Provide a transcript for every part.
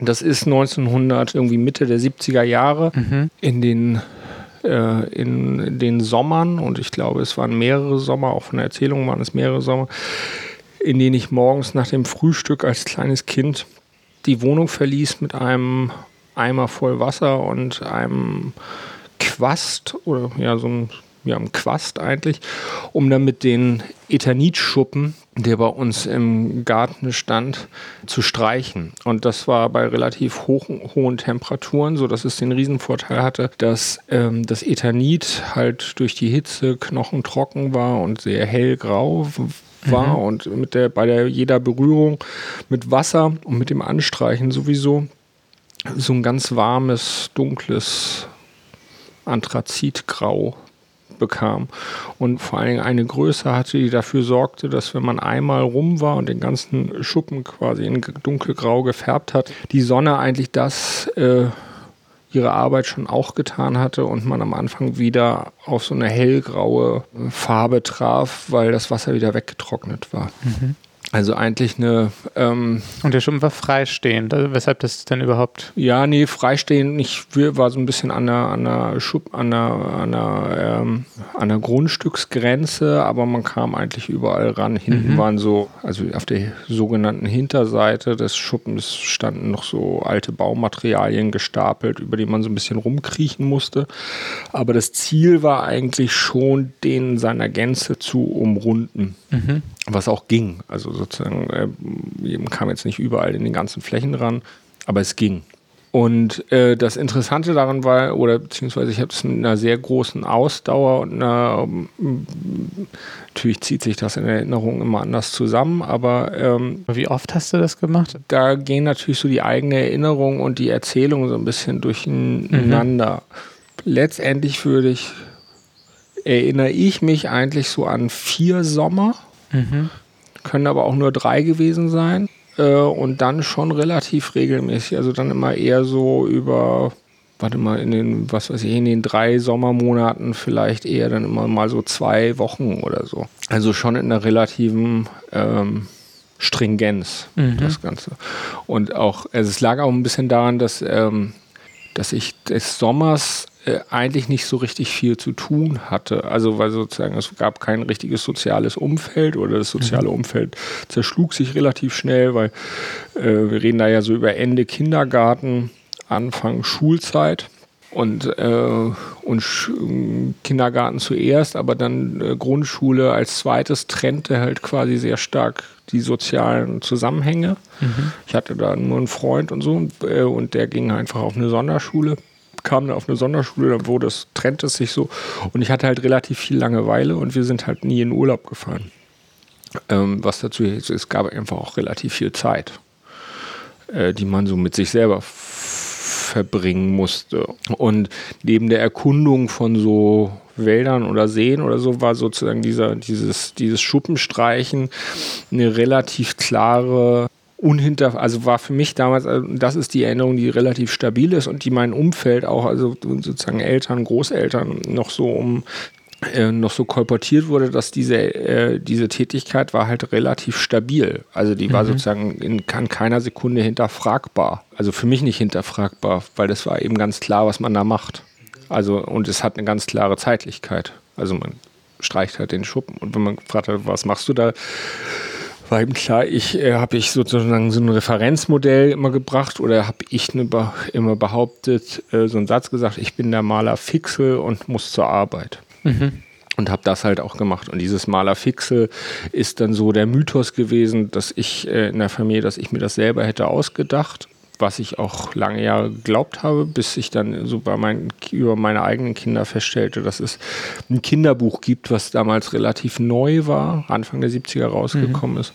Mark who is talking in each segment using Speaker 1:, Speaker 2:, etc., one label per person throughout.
Speaker 1: Das ist 1900, irgendwie Mitte der 70er Jahre mhm. in den äh, in den Sommern und ich glaube, es waren mehrere Sommer, auch von der Erzählung waren es mehrere Sommer, in denen ich morgens nach dem Frühstück als kleines Kind die Wohnung verließ mit einem Eimer voll Wasser und einem Quast oder ja, so ein, ja, einem Quast eigentlich, um dann mit den Ethanitschuppen, der bei uns im Garten stand, zu streichen. Und das war bei relativ hoch, hohen Temperaturen, so dass es den Riesenvorteil hatte, dass ähm, das Ethanit halt durch die Hitze knochentrocken war und sehr hellgrau war mhm. und mit der, bei der jeder Berührung mit Wasser und mit dem Anstreichen sowieso so ein ganz warmes, dunkles Anthrazitgrau bekam und vor allen Dingen eine Größe hatte, die dafür sorgte, dass wenn man einmal rum war und den ganzen Schuppen quasi in dunkelgrau gefärbt hat, die Sonne eigentlich das äh, ihre Arbeit schon auch getan hatte und man am Anfang wieder auf so eine hellgraue Farbe traf, weil das Wasser wieder weggetrocknet war. Mhm. Also eigentlich eine. Ähm,
Speaker 2: und der Schuppen war freistehend, also weshalb das dann überhaupt.
Speaker 1: Ja, nee, freistehend nicht. War so ein bisschen an der, an der, Schub, an der, an der, ähm, an der Grundstücksgrenze, aber man kam eigentlich überall ran. Hinten mhm. waren so, also auf der sogenannten Hinterseite des Schuppens standen noch so alte Baumaterialien gestapelt, über die man so ein bisschen rumkriechen musste. Aber das Ziel war eigentlich schon, den in seiner Gänze zu umrunden. Mhm. Was auch ging. Also sozusagen, äh, kam jetzt nicht überall in den ganzen Flächen ran, aber es ging. Und äh, das Interessante daran war, oder beziehungsweise ich habe es mit einer sehr großen Ausdauer und einer, ähm, natürlich zieht sich das in Erinnerung immer anders zusammen, aber
Speaker 2: ähm, wie oft hast du das gemacht?
Speaker 1: Da gehen natürlich so die eigene Erinnerung und die Erzählung so ein bisschen durcheinander. Mhm. Letztendlich würde ich, erinnere ich mich eigentlich so an vier Sommer. Mhm können aber auch nur drei gewesen sein. Äh, und dann schon relativ regelmäßig. Also dann immer eher so über, warte mal, in den, was weiß ich, in den drei Sommermonaten vielleicht eher dann immer mal so zwei Wochen oder so. Also schon in einer relativen ähm, Stringenz, mhm. das Ganze. Und auch, also es lag auch ein bisschen daran, dass, ähm, dass ich des Sommers äh, eigentlich nicht so richtig viel zu tun hatte. Also weil sozusagen es gab kein richtiges soziales Umfeld oder das soziale mhm. Umfeld zerschlug sich relativ schnell, weil äh, wir reden da ja so über Ende Kindergarten, Anfang Schulzeit und, äh, und Kindergarten zuerst, aber dann äh, Grundschule als zweites trennte halt quasi sehr stark die sozialen Zusammenhänge. Mhm. Ich hatte da nur einen Freund und so und, äh, und der ging einfach auf eine Sonderschule kam dann auf eine Sonderschule, wurde es, trennte es sich so. Und ich hatte halt relativ viel Langeweile und wir sind halt nie in Urlaub gefahren. Ähm, was dazu ist, es gab einfach auch relativ viel Zeit, äh, die man so mit sich selber verbringen musste. Und neben der Erkundung von so Wäldern oder Seen oder so war sozusagen dieser, dieses, dieses Schuppenstreichen eine relativ klare unhinter, also war für mich damals, also das ist die Erinnerung, die relativ stabil ist und die mein Umfeld auch, also sozusagen Eltern, Großeltern noch so um äh, noch so kolportiert wurde, dass diese, äh, diese Tätigkeit war halt relativ stabil. Also die war mhm. sozusagen in kann keiner Sekunde hinterfragbar. Also für mich nicht hinterfragbar, weil das war eben ganz klar, was man da macht. Also und es hat eine ganz klare Zeitlichkeit. Also man streicht halt den Schuppen und wenn man gefragt hat, was machst du da? War eben klar, ich äh, habe ich sozusagen so ein Referenzmodell immer gebracht oder habe ich ne, immer behauptet, äh, so einen Satz gesagt, ich bin der Maler Fixel und muss zur Arbeit. Mhm. Und habe das halt auch gemacht. Und dieses Maler Fixel ist dann so der Mythos gewesen, dass ich äh, in der Familie, dass ich mir das selber hätte ausgedacht was ich auch lange Jahre geglaubt habe, bis ich dann so bei meinen, über meine eigenen Kinder feststellte, dass es ein Kinderbuch gibt, was damals relativ neu war, Anfang der 70er rausgekommen mhm. ist,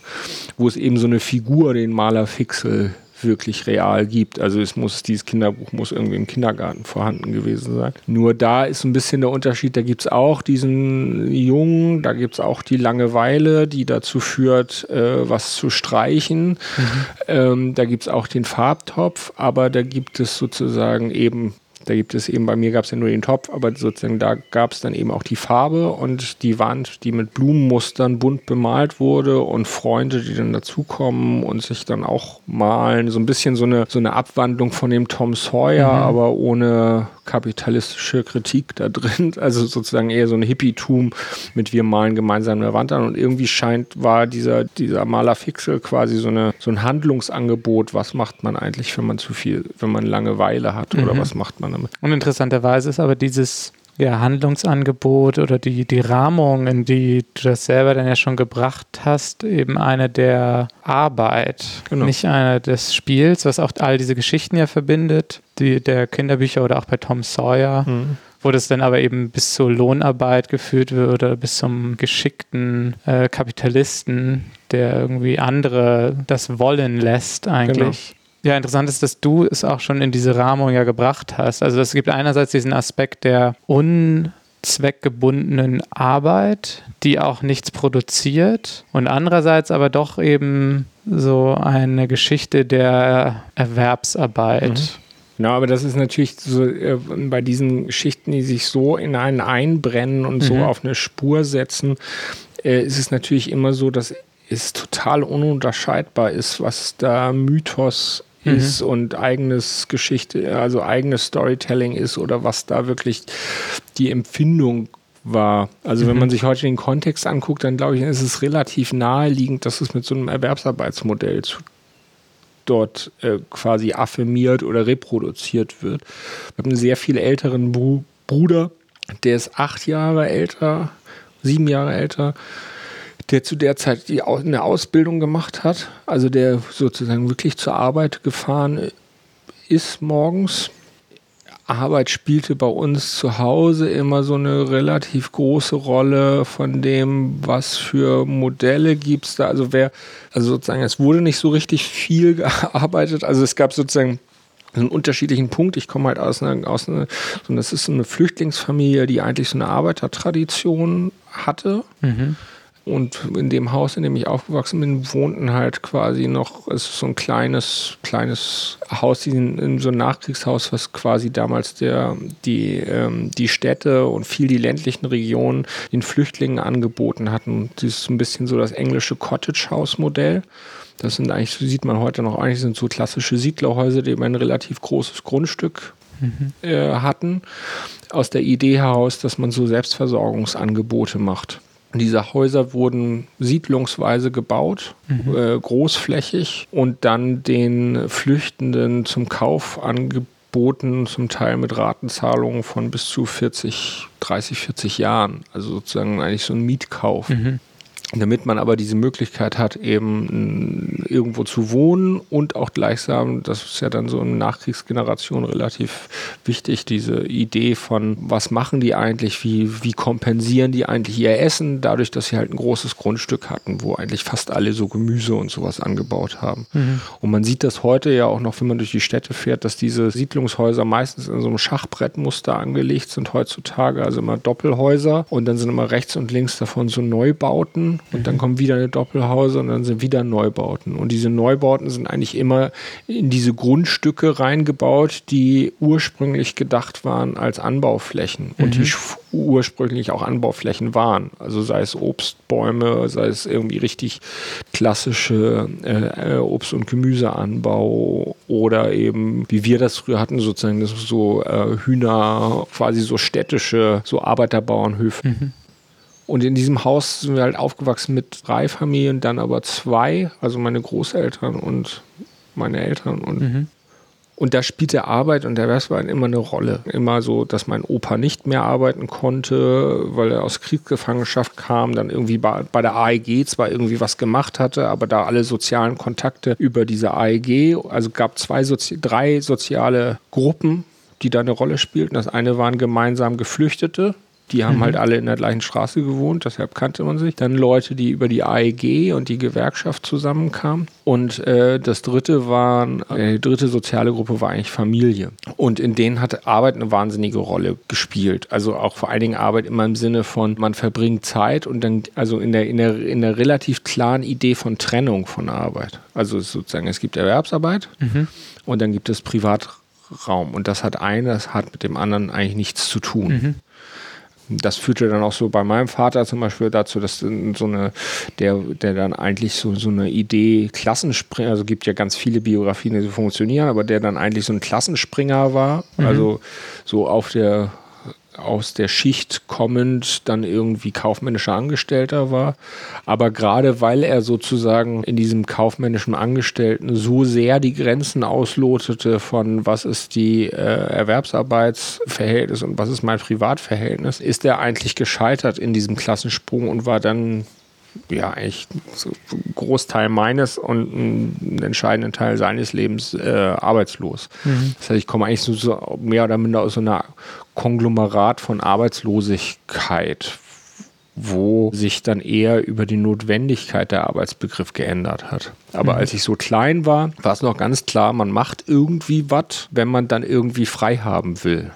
Speaker 1: wo es eben so eine Figur, den Maler Fixel, wirklich real gibt. Also es muss, dieses Kinderbuch muss irgendwie im Kindergarten vorhanden gewesen sein. Nur da ist ein bisschen der Unterschied, da gibt es auch diesen Jungen, da gibt es auch die Langeweile, die dazu führt, äh, was zu streichen. Mhm. Ähm, da gibt es auch den Farbtopf, aber da gibt es sozusagen eben Da gibt es eben, bei mir gab es ja nur den Topf, aber sozusagen da gab es dann eben auch die Farbe und die Wand, die mit Blumenmustern bunt bemalt wurde und Freunde, die dann dazukommen und sich dann auch malen. So ein bisschen so eine, so eine Abwandlung von dem Tom Sawyer, mhm. aber ohne kapitalistische Kritik da drin. Also sozusagen eher so ein Hippietum mit wir malen gemeinsam eine Wand an. Und irgendwie scheint, war dieser, dieser Malerfixel quasi so, eine, so ein Handlungsangebot. Was macht man eigentlich, wenn man zu viel, wenn man Langeweile hat oder mhm. was macht man damit?
Speaker 2: Und interessanterweise ist aber dieses ja, Handlungsangebot oder die, die Rahmung, in die du das selber dann ja schon gebracht hast, eben eine der Arbeit, genau. nicht eine des Spiels, was auch all diese Geschichten ja verbindet, die der Kinderbücher oder auch bei Tom Sawyer. Mhm wo das dann aber eben bis zur Lohnarbeit geführt wird oder bis zum geschickten äh, Kapitalisten, der irgendwie andere das wollen lässt eigentlich. Genau. Ja, interessant ist, dass du es auch schon in diese Rahmung ja gebracht hast. Also es gibt einerseits diesen Aspekt der unzweckgebundenen Arbeit, die auch nichts produziert und andererseits aber doch eben so eine Geschichte der Erwerbsarbeit. Mhm.
Speaker 1: Genau, aber das ist natürlich so äh, bei diesen Geschichten, die sich so in einen einbrennen und mhm. so auf eine Spur setzen, äh, ist es natürlich immer so, dass es total ununterscheidbar ist, was da Mythos mhm. ist und eigenes Geschichte, also eigenes Storytelling ist oder was da wirklich die Empfindung war. Also mhm. wenn man sich heute den Kontext anguckt, dann glaube ich, ist es relativ naheliegend, dass es mit so einem Erwerbsarbeitsmodell zu dort äh, quasi affirmiert oder reproduziert wird. Wir haben einen sehr viel älteren Bru Bruder, der ist acht Jahre älter, sieben Jahre älter der zu der Zeit die, eine Ausbildung gemacht hat, also der sozusagen wirklich zur Arbeit gefahren ist morgens. Arbeit spielte bei uns zu Hause immer so eine relativ große Rolle von dem, was für Modelle gibt es da. Also wer, also sozusagen, es wurde nicht so richtig viel gearbeitet. Also es gab sozusagen einen unterschiedlichen Punkt. Ich komme halt aus einer, aus einer, so das ist eine Flüchtlingsfamilie, die eigentlich so eine Arbeitertradition hatte. Mhm. Und in dem Haus, in dem ich aufgewachsen bin, wohnten halt quasi noch, es ist so ein kleines, kleines Haus, in, in so ein Nachkriegshaus, was quasi damals der, die, ähm, die Städte und viel die ländlichen Regionen den Flüchtlingen angeboten hatten. Das ist ein bisschen so das englische Cottage-House-Modell. Das sind eigentlich, so sieht man heute noch, eigentlich sind so klassische Siedlerhäuser, die eben ein relativ großes Grundstück mhm. äh, hatten. Aus der Idee heraus, dass man so Selbstversorgungsangebote macht. Diese Häuser wurden siedlungsweise gebaut, mhm. äh, großflächig und dann den Flüchtenden zum Kauf angeboten, zum Teil mit Ratenzahlungen von bis zu 40, 30, 40 Jahren. Also sozusagen eigentlich so ein Mietkauf. Mhm damit man aber diese Möglichkeit hat, eben irgendwo zu wohnen und auch gleichsam, das ist ja dann so in Nachkriegsgeneration relativ wichtig, diese Idee von, was machen die eigentlich, wie, wie kompensieren die eigentlich ihr Essen, dadurch, dass sie halt ein großes Grundstück hatten, wo eigentlich fast alle so Gemüse und sowas angebaut haben. Mhm. Und man sieht das heute ja auch noch, wenn man durch die Städte fährt, dass diese Siedlungshäuser meistens in so einem Schachbrettmuster angelegt sind heutzutage, also immer Doppelhäuser und dann sind immer rechts und links davon so Neubauten und mhm. dann kommen wieder eine Doppelhause und dann sind wieder Neubauten. Und diese Neubauten sind eigentlich immer in diese Grundstücke reingebaut, die ursprünglich gedacht waren als Anbauflächen mhm. und die ursprünglich auch Anbauflächen waren. Also sei es Obstbäume, sei es irgendwie richtig klassische äh, Obst- und Gemüseanbau oder eben, wie wir das früher hatten, sozusagen das so äh, Hühner, quasi so städtische, so Arbeiterbauernhöfe. Mhm. Und in diesem Haus sind wir halt aufgewachsen mit drei Familien, dann aber zwei, also meine Großeltern und meine Eltern. Und, mhm. und da spielte Arbeit und der Erwerbsarbeit immer eine Rolle. Immer so, dass mein Opa nicht mehr arbeiten konnte, weil er aus Kriegsgefangenschaft kam, dann irgendwie bei, bei der AEG zwar irgendwie was gemacht hatte, aber da alle sozialen Kontakte über diese AEG, also gab zwei Sozi drei soziale Gruppen, die da eine Rolle spielten. Das eine waren gemeinsam Geflüchtete, die haben mhm. halt alle in der gleichen Straße gewohnt, deshalb kannte man sich. Dann Leute, die über die AEG und die Gewerkschaft zusammenkamen. Und äh, das dritte waren, äh, die dritte soziale Gruppe war eigentlich Familie. Und in denen hat Arbeit eine wahnsinnige Rolle gespielt. Also auch vor allen Dingen Arbeit immer im Sinne von, man verbringt Zeit und dann, also in der, in der, in der relativ klaren Idee von Trennung von Arbeit. Also sozusagen, es gibt Erwerbsarbeit mhm. und dann gibt es Privat Raum. Und das hat eines hat mit dem anderen eigentlich nichts zu tun. Mhm das führte dann auch so bei meinem Vater zum Beispiel dazu, dass so eine, der, der dann eigentlich so, so eine Idee Klassenspringer, also gibt ja ganz viele Biografien, die so funktionieren, aber der dann eigentlich so ein Klassenspringer war, mhm. also so auf der aus der Schicht kommend dann irgendwie kaufmännischer Angestellter war. Aber gerade weil er sozusagen in diesem kaufmännischen Angestellten so sehr die Grenzen auslotete von was ist die äh, Erwerbsarbeitsverhältnis und was ist mein Privatverhältnis, ist er eigentlich gescheitert in diesem Klassensprung und war dann ja, eigentlich so Großteil meines und einen entscheidenden Teil seines Lebens äh, arbeitslos. Mhm. Das heißt, ich komme eigentlich so, so mehr oder minder aus so einer Konglomerat von Arbeitslosigkeit, wo sich dann eher über die Notwendigkeit der Arbeitsbegriff geändert hat. Aber mhm. als ich so klein war, war es noch ganz klar, man macht irgendwie was, wenn man dann irgendwie frei haben will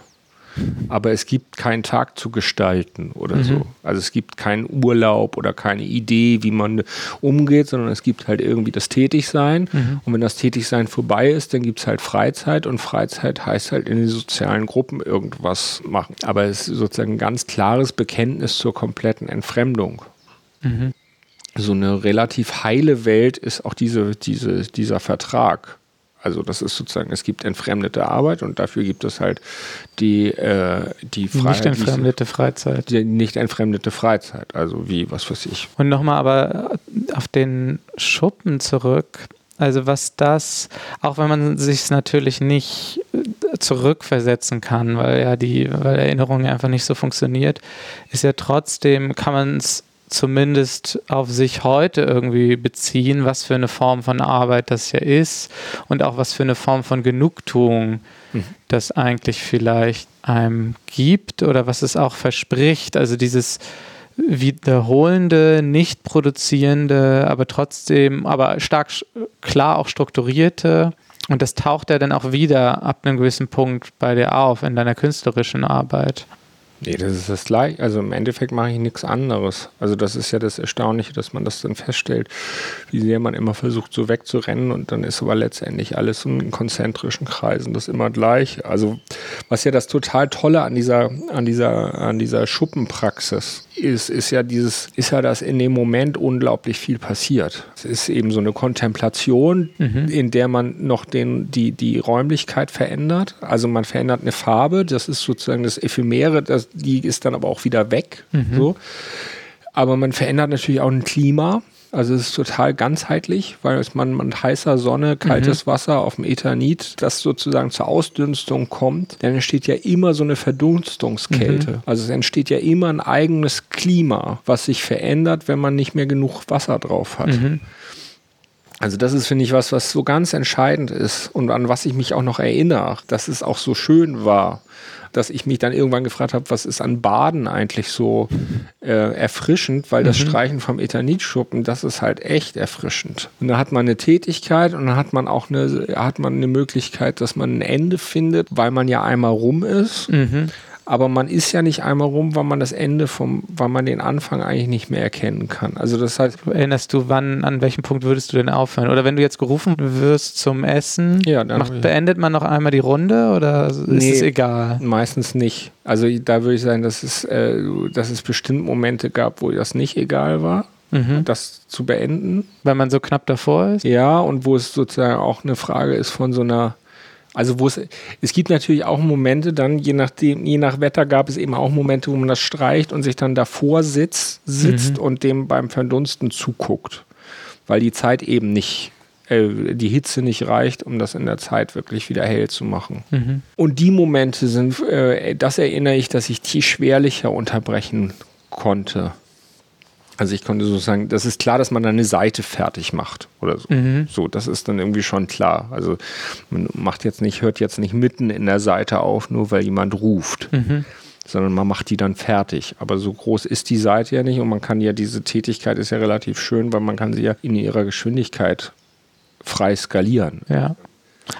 Speaker 1: aber es gibt keinen Tag zu gestalten oder mhm. so. Also es gibt keinen Urlaub oder keine Idee, wie man umgeht, sondern es gibt halt irgendwie das Tätigsein. Mhm. Und wenn das Tätigsein vorbei ist, dann gibt es halt Freizeit und Freizeit heißt halt in den sozialen Gruppen irgendwas machen. Aber es ist sozusagen ein ganz klares Bekenntnis zur kompletten Entfremdung. Mhm. So eine relativ heile Welt ist auch diese, diese, dieser Vertrag. Also das ist sozusagen, es gibt entfremdete Arbeit und dafür gibt es halt die, äh, die
Speaker 2: Freiheit. Nicht entfremdete Freizeit.
Speaker 1: Die nicht entfremdete Freizeit, also wie, was weiß ich.
Speaker 2: Und nochmal aber auf den Schuppen zurück. Also was das, auch wenn man sich natürlich nicht zurückversetzen kann, weil ja die, weil Erinnerung einfach nicht so funktioniert, ist ja trotzdem, kann man es zumindest auf sich heute irgendwie beziehen, was für eine Form von Arbeit das ja ist und auch was für eine Form von Genugtuung mhm. das eigentlich vielleicht einem gibt oder was es auch verspricht. Also dieses wiederholende, nicht produzierende, aber trotzdem, aber stark klar auch strukturierte. Und das taucht ja dann auch wieder ab einem gewissen Punkt bei dir auf in deiner künstlerischen Arbeit.
Speaker 1: Nee, das ist das gleiche. Also im Endeffekt mache ich nichts anderes. Also das ist ja das Erstaunliche, dass man das dann feststellt, wie sehr man immer versucht, so wegzurennen und dann ist aber letztendlich alles in konzentrischen Kreisen das immer gleich. Also was ja das total Tolle an dieser, an dieser, an dieser Schuppenpraxis ist, ist ja dieses, ist ja, dass in dem Moment unglaublich viel passiert. Es ist eben so eine Kontemplation, mhm. in der man noch den, die, die Räumlichkeit verändert. Also man verändert eine Farbe, das ist sozusagen das Ephemere, das, die ist dann aber auch wieder weg. Mhm. So. Aber man verändert natürlich auch ein Klima. Also es ist total ganzheitlich, weil es man mit heißer Sonne, kaltes mhm. Wasser auf dem Ethanit, das sozusagen zur Ausdünstung kommt, dann entsteht ja immer so eine Verdunstungskälte. Mhm. Also es entsteht ja immer ein eigenes Klima, was sich verändert, wenn man nicht mehr genug Wasser drauf hat. Mhm. Also das ist, finde ich, was, was so ganz entscheidend ist und an was ich mich auch noch erinnere, dass es auch so schön war dass ich mich dann irgendwann gefragt habe, was ist an Baden eigentlich so äh, erfrischend, weil das mhm. Streichen vom Ethanitschuppen, das ist halt echt erfrischend. Und da hat man eine Tätigkeit und dann hat man auch eine, hat man eine Möglichkeit, dass man ein Ende findet, weil man ja einmal rum ist. Mhm aber man ist ja nicht einmal rum, weil man das Ende vom, weil man den Anfang eigentlich nicht mehr erkennen kann. Also das heißt.
Speaker 2: Erinnerst du, wann, an welchem Punkt würdest du denn aufhören? Oder wenn du jetzt gerufen wirst zum Essen, ja, dann macht, beendet man noch einmal die Runde oder ist nee, es egal?
Speaker 1: Meistens nicht. Also da würde ich sagen, dass es, äh, dass es bestimmt Momente gab, wo das nicht egal war. Mhm. das zu beenden.
Speaker 2: Weil man so knapp davor ist?
Speaker 1: Ja, und wo es sozusagen auch eine Frage ist von so einer also wo es, es gibt natürlich auch Momente dann, je nachdem, je nach Wetter gab es eben auch Momente, wo man das streicht und sich dann davor sitzt, sitzt mhm. und dem beim Verdunsten zuguckt. Weil die Zeit eben nicht, äh, die Hitze nicht reicht, um das in der Zeit wirklich wieder hell zu machen. Mhm. Und die Momente sind, äh, das erinnere ich, dass ich die schwerlicher unterbrechen konnte. Also ich konnte so sagen, das ist klar, dass man dann eine Seite fertig macht oder so. Mhm. So, das ist dann irgendwie schon klar. Also man macht jetzt nicht, hört jetzt nicht mitten in der Seite auf, nur weil jemand ruft. Mhm. Sondern man macht die dann fertig. Aber so groß ist die Seite ja nicht und man kann ja, diese Tätigkeit ist ja relativ schön, weil man kann sie ja in ihrer Geschwindigkeit frei skalieren.
Speaker 2: Ja.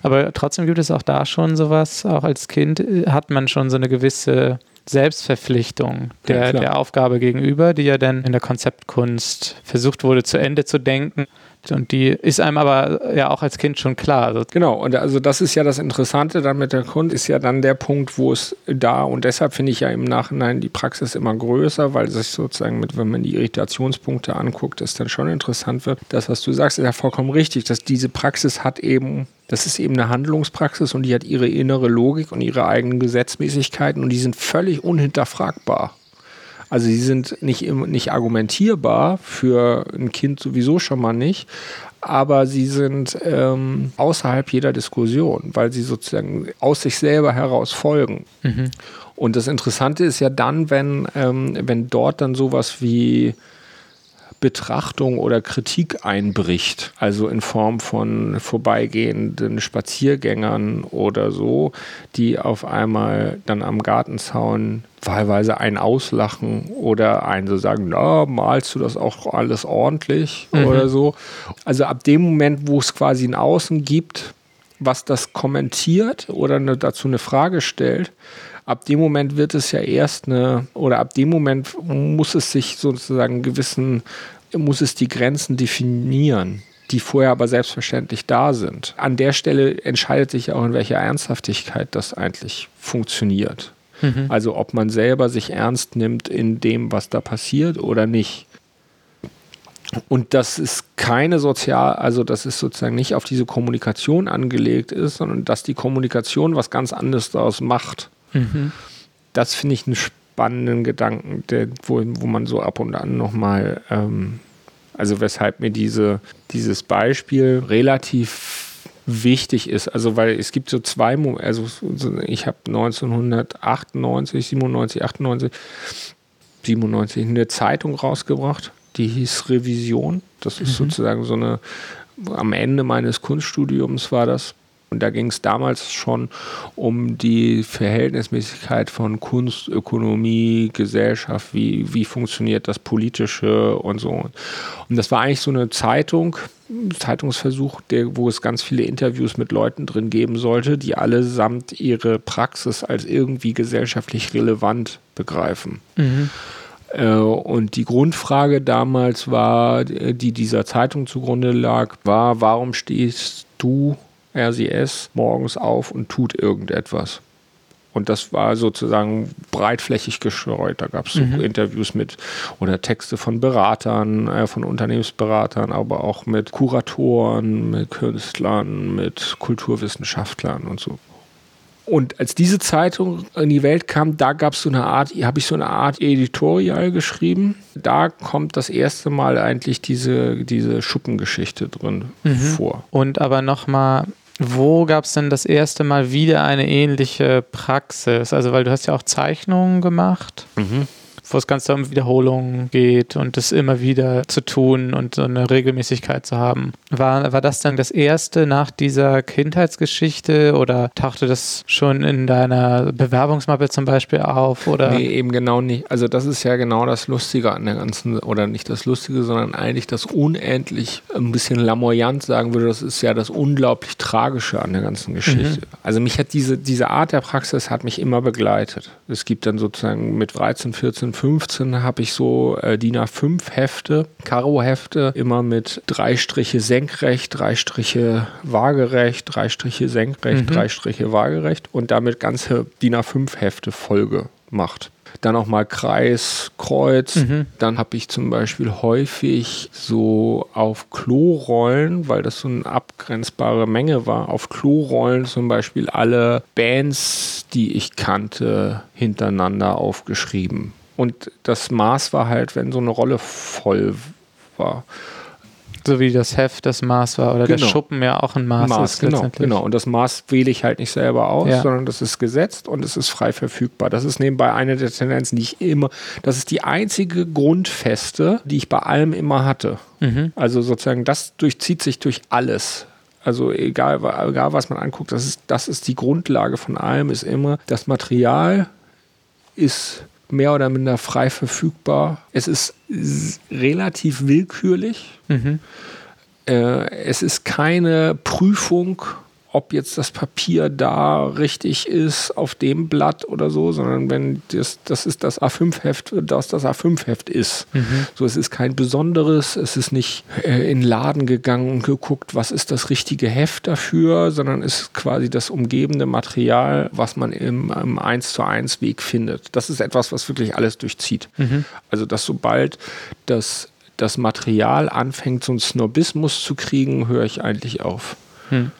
Speaker 2: Aber trotzdem gibt es auch da schon sowas, auch als Kind äh, hat man schon so eine gewisse Selbstverpflichtung der, ja, der Aufgabe gegenüber, die ja dann in der Konzeptkunst versucht wurde zu Ende zu denken. Und die ist einem aber ja auch als Kind schon klar.
Speaker 1: Also genau, und also das ist ja das Interessante dann mit der Kunst, ist ja dann der Punkt, wo es da, und deshalb finde ich ja im Nachhinein die Praxis immer größer, weil sich sozusagen mit, wenn man die Irritationspunkte anguckt, es dann schon interessant wird. Das, was du sagst, ist ja vollkommen richtig, dass diese Praxis hat eben das ist eben eine Handlungspraxis und die hat ihre innere Logik und ihre eigenen Gesetzmäßigkeiten und die sind völlig unhinterfragbar. Also sie sind nicht, nicht argumentierbar für ein Kind sowieso schon mal nicht, aber sie sind ähm, außerhalb jeder Diskussion, weil sie sozusagen aus sich selber heraus folgen. Mhm. Und das Interessante ist ja dann, wenn, ähm, wenn dort dann sowas wie Betrachtung oder Kritik einbricht, also in Form von vorbeigehenden Spaziergängern oder so, die auf einmal dann am Gartenzaun wahlweise einen auslachen oder einen so sagen, na, malst du das auch alles ordentlich mhm. oder so. Also ab dem Moment, wo es quasi ein Außen gibt, was das kommentiert oder eine, dazu eine Frage stellt, ab dem Moment wird es ja erst eine, oder ab dem Moment muss es sich sozusagen gewissen, muss es die Grenzen definieren die vorher aber selbstverständlich da sind. An der Stelle entscheidet sich auch, in welcher Ernsthaftigkeit das eigentlich funktioniert. Mhm. Also ob man selber sich ernst nimmt in dem, was da passiert oder nicht. Und das ist keine sozial, also das ist sozusagen nicht auf diese Kommunikation angelegt ist, sondern dass die Kommunikation was ganz anderes daraus macht. Mhm. Das finde ich einen spannenden Gedanken, der, wo, wo man so ab und an nochmal, ähm, also weshalb mir diese, dieses Beispiel relativ wichtig ist. Also, weil es gibt so zwei, also ich habe 1998, 97, 98, 97 eine Zeitung rausgebracht, die hieß Revision. Das ist mhm. sozusagen so eine, am Ende meines Kunststudiums war das. Und da ging es damals schon um die Verhältnismäßigkeit von Kunst, Ökonomie, Gesellschaft, wie, wie funktioniert das Politische und so. Und das war eigentlich so eine Zeitung, Zeitungsversuch, der, wo es ganz viele Interviews mit Leuten drin geben sollte, die allesamt ihre Praxis als irgendwie gesellschaftlich relevant begreifen. Mhm. Äh, und die Grundfrage damals war, die dieser Zeitung zugrunde lag, war, warum stehst du RCS morgens auf und tut irgendetwas. Und das war sozusagen breitflächig gestreut. Da gab es so mhm. Interviews mit oder Texte von Beratern, äh, von Unternehmensberatern, aber auch mit Kuratoren, mit Künstlern, mit Kulturwissenschaftlern und so. Und als diese Zeitung in die Welt kam, da gab es so eine Art, habe ich so eine Art Editorial geschrieben. Da kommt das erste Mal eigentlich diese, diese Schuppengeschichte drin mhm. vor.
Speaker 2: Und aber nochmal wo gab es denn das erste Mal wieder eine ähnliche Praxis? Also, weil du hast ja auch Zeichnungen gemacht. Mhm wo es ganz um Wiederholungen geht und es immer wieder zu tun und so eine Regelmäßigkeit zu haben. War, war das dann das erste nach dieser Kindheitsgeschichte oder tauchte das schon in deiner Bewerbungsmappe zum Beispiel auf? Oder?
Speaker 1: Nee, eben genau nicht. Also das ist ja genau das Lustige an der ganzen, oder nicht das Lustige, sondern eigentlich das unendlich, ein bisschen lamoyant sagen würde, das ist ja das unglaublich Tragische an der ganzen Geschichte. Mhm. Also mich hat diese, diese Art der Praxis hat mich immer begleitet. Es gibt dann sozusagen mit 13, 14, 15 habe ich so äh, DIN A5 Hefte, Karo-Hefte, immer mit drei Striche senkrecht, drei Striche waagerecht, drei Striche senkrecht, mhm. drei Striche waagerecht und damit ganze DIN A5 Hefte voll gemacht dann auch mal Kreis, Kreuz. Mhm. Dann habe ich zum Beispiel häufig so auf Klorollen, weil das so eine abgrenzbare Menge war, auf Klorollen zum Beispiel alle Bands, die ich kannte, hintereinander aufgeschrieben. Und das Maß war halt, wenn so eine Rolle voll war.
Speaker 2: So wie das Heft das Maß war oder genau. der Schuppen ja auch ein Maß, Maß ist.
Speaker 1: Genau, genau. Und das Maß wähle ich halt nicht selber aus, ja. sondern das ist gesetzt und es ist frei verfügbar. Das ist nebenbei eine der Tendenzen, die ich immer, das ist die einzige Grundfeste, die ich bei allem immer hatte. Mhm. Also sozusagen, das durchzieht sich durch alles. Also egal, egal was man anguckt, das ist, das ist die Grundlage von allem, ist immer, das Material ist mehr oder minder frei verfügbar. Es ist relativ willkürlich. Mhm. Äh, es ist keine Prüfung, ob jetzt das Papier da richtig ist auf dem Blatt oder so, sondern wenn das, das ist das A5-Heft, das das A5-Heft ist. Mhm. So, es ist kein besonderes, es ist nicht äh, in den Laden gegangen und geguckt, was ist das richtige Heft dafür, sondern es ist quasi das umgebende Material, was man im, im 1 zu 1 Weg findet. Das ist etwas, was wirklich alles durchzieht. Mhm. Also, dass sobald das das Material anfängt, so einen Snobismus zu kriegen, höre ich eigentlich auf. Hm.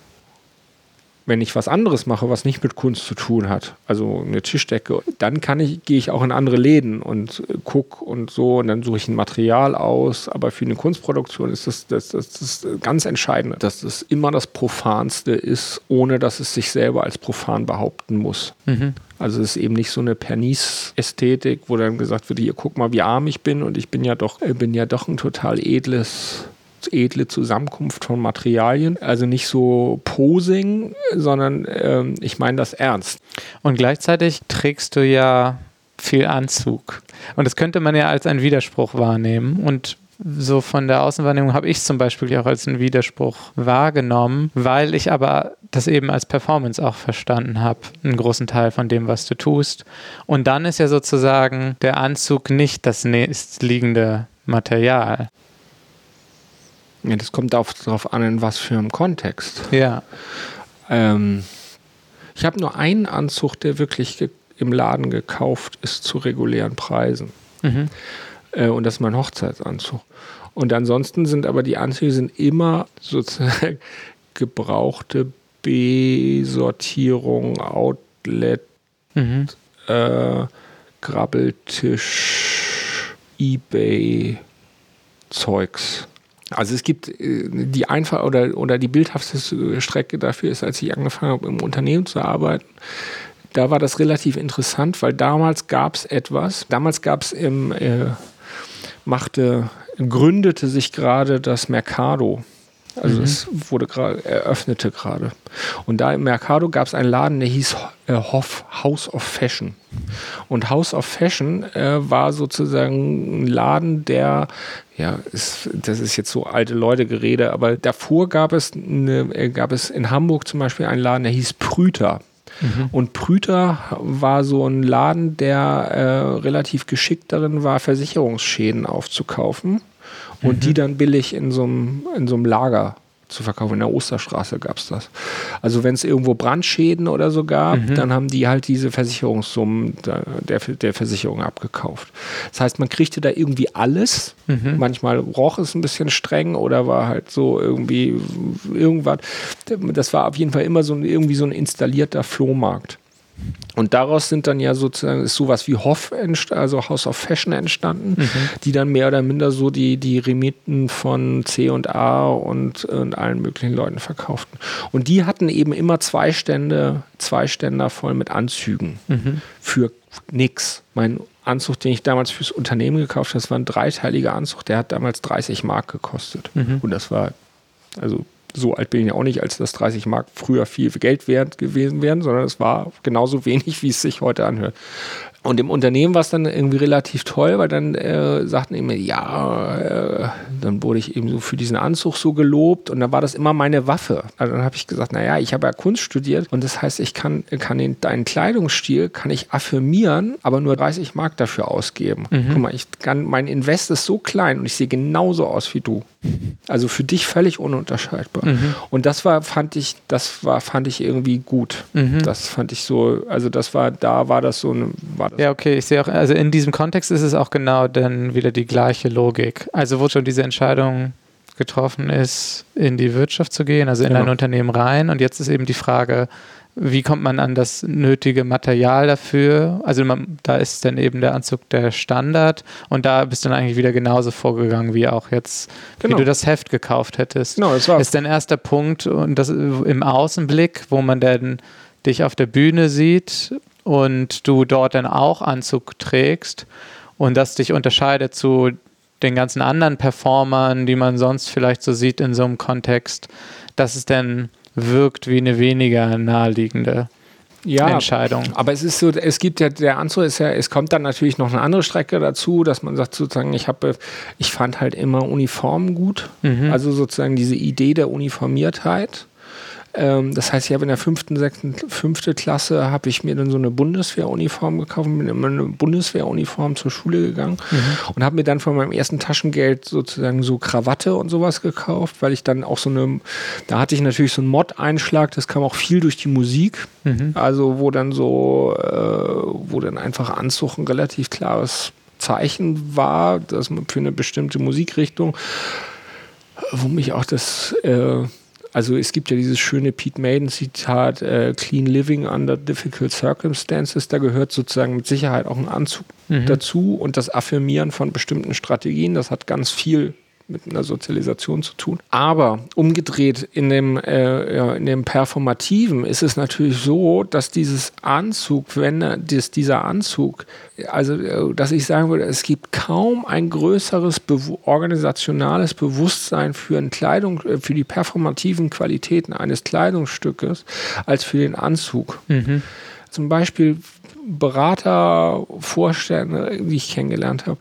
Speaker 1: Wenn ich was anderes mache, was nicht mit Kunst zu tun hat, also eine Tischdecke, dann kann ich, gehe ich auch in andere Läden und äh, gucke und so und dann suche ich ein Material aus. Aber für eine Kunstproduktion ist das, das, das, das ganz Entscheidende, dass das immer das Profanste ist, ohne dass es sich selber als profan behaupten muss. Mhm. Also es ist eben nicht so eine Pernice-Ästhetik, wo dann gesagt wird, hier guck mal, wie arm ich bin und ich bin ja doch, äh, bin ja doch ein total edles edle Zusammenkunft von Materialien. Also nicht so Posing, sondern ähm, ich meine das ernst.
Speaker 2: Und gleichzeitig trägst du ja viel Anzug. Und das könnte man ja als einen Widerspruch wahrnehmen. Und so von der Außenwahrnehmung habe ich zum Beispiel auch als einen Widerspruch wahrgenommen, weil ich aber das eben als Performance auch verstanden habe, einen großen Teil von dem, was du tust. Und dann ist ja sozusagen der Anzug nicht das nächstliegende Material.
Speaker 1: Ja, das kommt darauf an, in was für einem Kontext.
Speaker 2: Ja.
Speaker 1: Ähm, ich habe nur einen Anzug, der wirklich im Laden gekauft ist zu regulären Preisen. Mhm. Äh, und das ist mein Hochzeitsanzug. Und ansonsten sind aber die Anzüge sind immer sozusagen gebrauchte B-Sortierung, Outlet, mhm. äh, Grabbeltisch, Ebay, Zeugs. Also es gibt äh, die einfach oder, oder die bildhafteste Strecke dafür ist, als ich angefangen habe, im Unternehmen zu arbeiten. Da war das relativ interessant, weil damals gab es etwas. Damals gab es im äh, machte, gründete sich gerade das Mercado. Also mhm. es wurde gerade, eröffnete gerade. Und da im Mercado gab es einen Laden, der hieß äh, Hof, House of Fashion. Und House of Fashion äh, war sozusagen ein Laden, der, ja, ist, das ist jetzt so alte Leute Gerede, aber davor gab es, eine, äh, gab es in Hamburg zum Beispiel einen Laden, der hieß Prüter. Mhm. Und Prüter war so ein Laden, der äh, relativ geschickt darin war, Versicherungsschäden aufzukaufen und mhm. die dann billig in so einem Lager zu verkaufen. In der Osterstraße gab es das. Also wenn es irgendwo Brandschäden oder so gab, mhm. dann haben die halt diese Versicherungssummen der, der Versicherung abgekauft. Das heißt, man kriegte da irgendwie alles. Mhm. Manchmal roch es ein bisschen streng oder war halt so irgendwie irgendwas. Das war auf jeden Fall immer so irgendwie so ein installierter Flohmarkt. Und daraus sind dann ja sozusagen ist sowas wie Hoff, also House of Fashion entstanden, mhm. die dann mehr oder minder so die, die Remiten von C und A und, und allen möglichen Leuten verkauften. Und die hatten eben immer zwei Stände, zwei Ständer voll mit Anzügen mhm. für nix. Mein Anzug, den ich damals fürs Unternehmen gekauft habe, das war ein dreiteiliger Anzug, der hat damals 30 Mark gekostet. Mhm. Und das war also so alt bin ich ja auch nicht, als das 30 Mark früher viel Geld wert gewesen wären, sondern es war genauso wenig, wie es sich heute anhört. Und im Unternehmen war es dann irgendwie relativ toll, weil dann äh, sagten immer, ja, äh, dann wurde ich eben so für diesen Anzug so gelobt und dann war das immer meine Waffe. Also dann habe ich gesagt, naja, ich habe ja Kunst studiert und das heißt, ich kann, kann den, deinen Kleidungsstil kann ich affirmieren, aber nur 30 Mark dafür ausgeben. Mhm. Guck mal, ich kann, mein Invest ist so klein und ich sehe genauso aus wie du. Also für dich völlig ununterscheidbar. Mhm. Und das war, fand ich, das war, fand ich irgendwie gut. Mhm. Das fand ich so, also das war, da war das so eine, war das
Speaker 2: Ja, okay, ich sehe auch, also in diesem Kontext ist es auch genau dann wieder die gleiche Logik. Also wo schon diese Entscheidung getroffen ist, in die Wirtschaft zu gehen, also in genau. ein Unternehmen rein. Und jetzt ist eben die Frage, wie kommt man an das nötige Material dafür? Also man, da ist dann eben der Anzug der Standard und da bist du dann eigentlich wieder genauso vorgegangen wie auch jetzt, genau. wie du das Heft gekauft hättest. Genau, das war ist dein erster Punkt und das im Außenblick, wo man dann dich auf der Bühne sieht und du dort dann auch Anzug trägst und das dich unterscheidet zu den ganzen anderen Performern, die man sonst vielleicht so sieht in so einem Kontext, dass es dann wirkt wie eine weniger naheliegende ja, Entscheidung.
Speaker 1: Aber es ist so, es gibt ja, der Anzug ist ja, es kommt dann natürlich noch eine andere Strecke dazu, dass man sagt sozusagen, ich habe, ich fand halt immer Uniformen gut. Mhm. Also sozusagen diese Idee der Uniformiertheit Ähm, das heißt, ich habe in der fünften, sechsten, fünften Klasse habe ich mir dann so eine Bundeswehruniform gekauft, bin in eine Bundeswehruniform zur Schule gegangen mhm. und habe mir dann von meinem ersten Taschengeld sozusagen so Krawatte und sowas gekauft, weil ich dann auch so eine, da hatte ich natürlich so einen Mod-Einschlag, das kam auch viel durch die Musik. Mhm. Also wo dann so, äh, wo dann einfach Anzug ein relativ klares Zeichen war, dass man für eine bestimmte Musikrichtung, wo mich auch das, äh, also es gibt ja dieses schöne Pete Maiden-Zitat, äh, Clean Living Under Difficult Circumstances, da gehört sozusagen mit Sicherheit auch ein Anzug mhm. dazu und das Affirmieren von bestimmten Strategien, das hat ganz viel mit einer Sozialisation zu tun. Aber umgedreht in dem, äh, ja, in dem Performativen ist es natürlich so, dass dieses Anzug, wenn das, dieser Anzug, also äh, dass ich sagen würde, es gibt kaum ein größeres Be organisationales Bewusstsein für, ein Kleidung, äh, für die performativen Qualitäten eines Kleidungsstückes als für den Anzug. Mhm. Zum Beispiel Berater, Vorstände, die ich kennengelernt habe,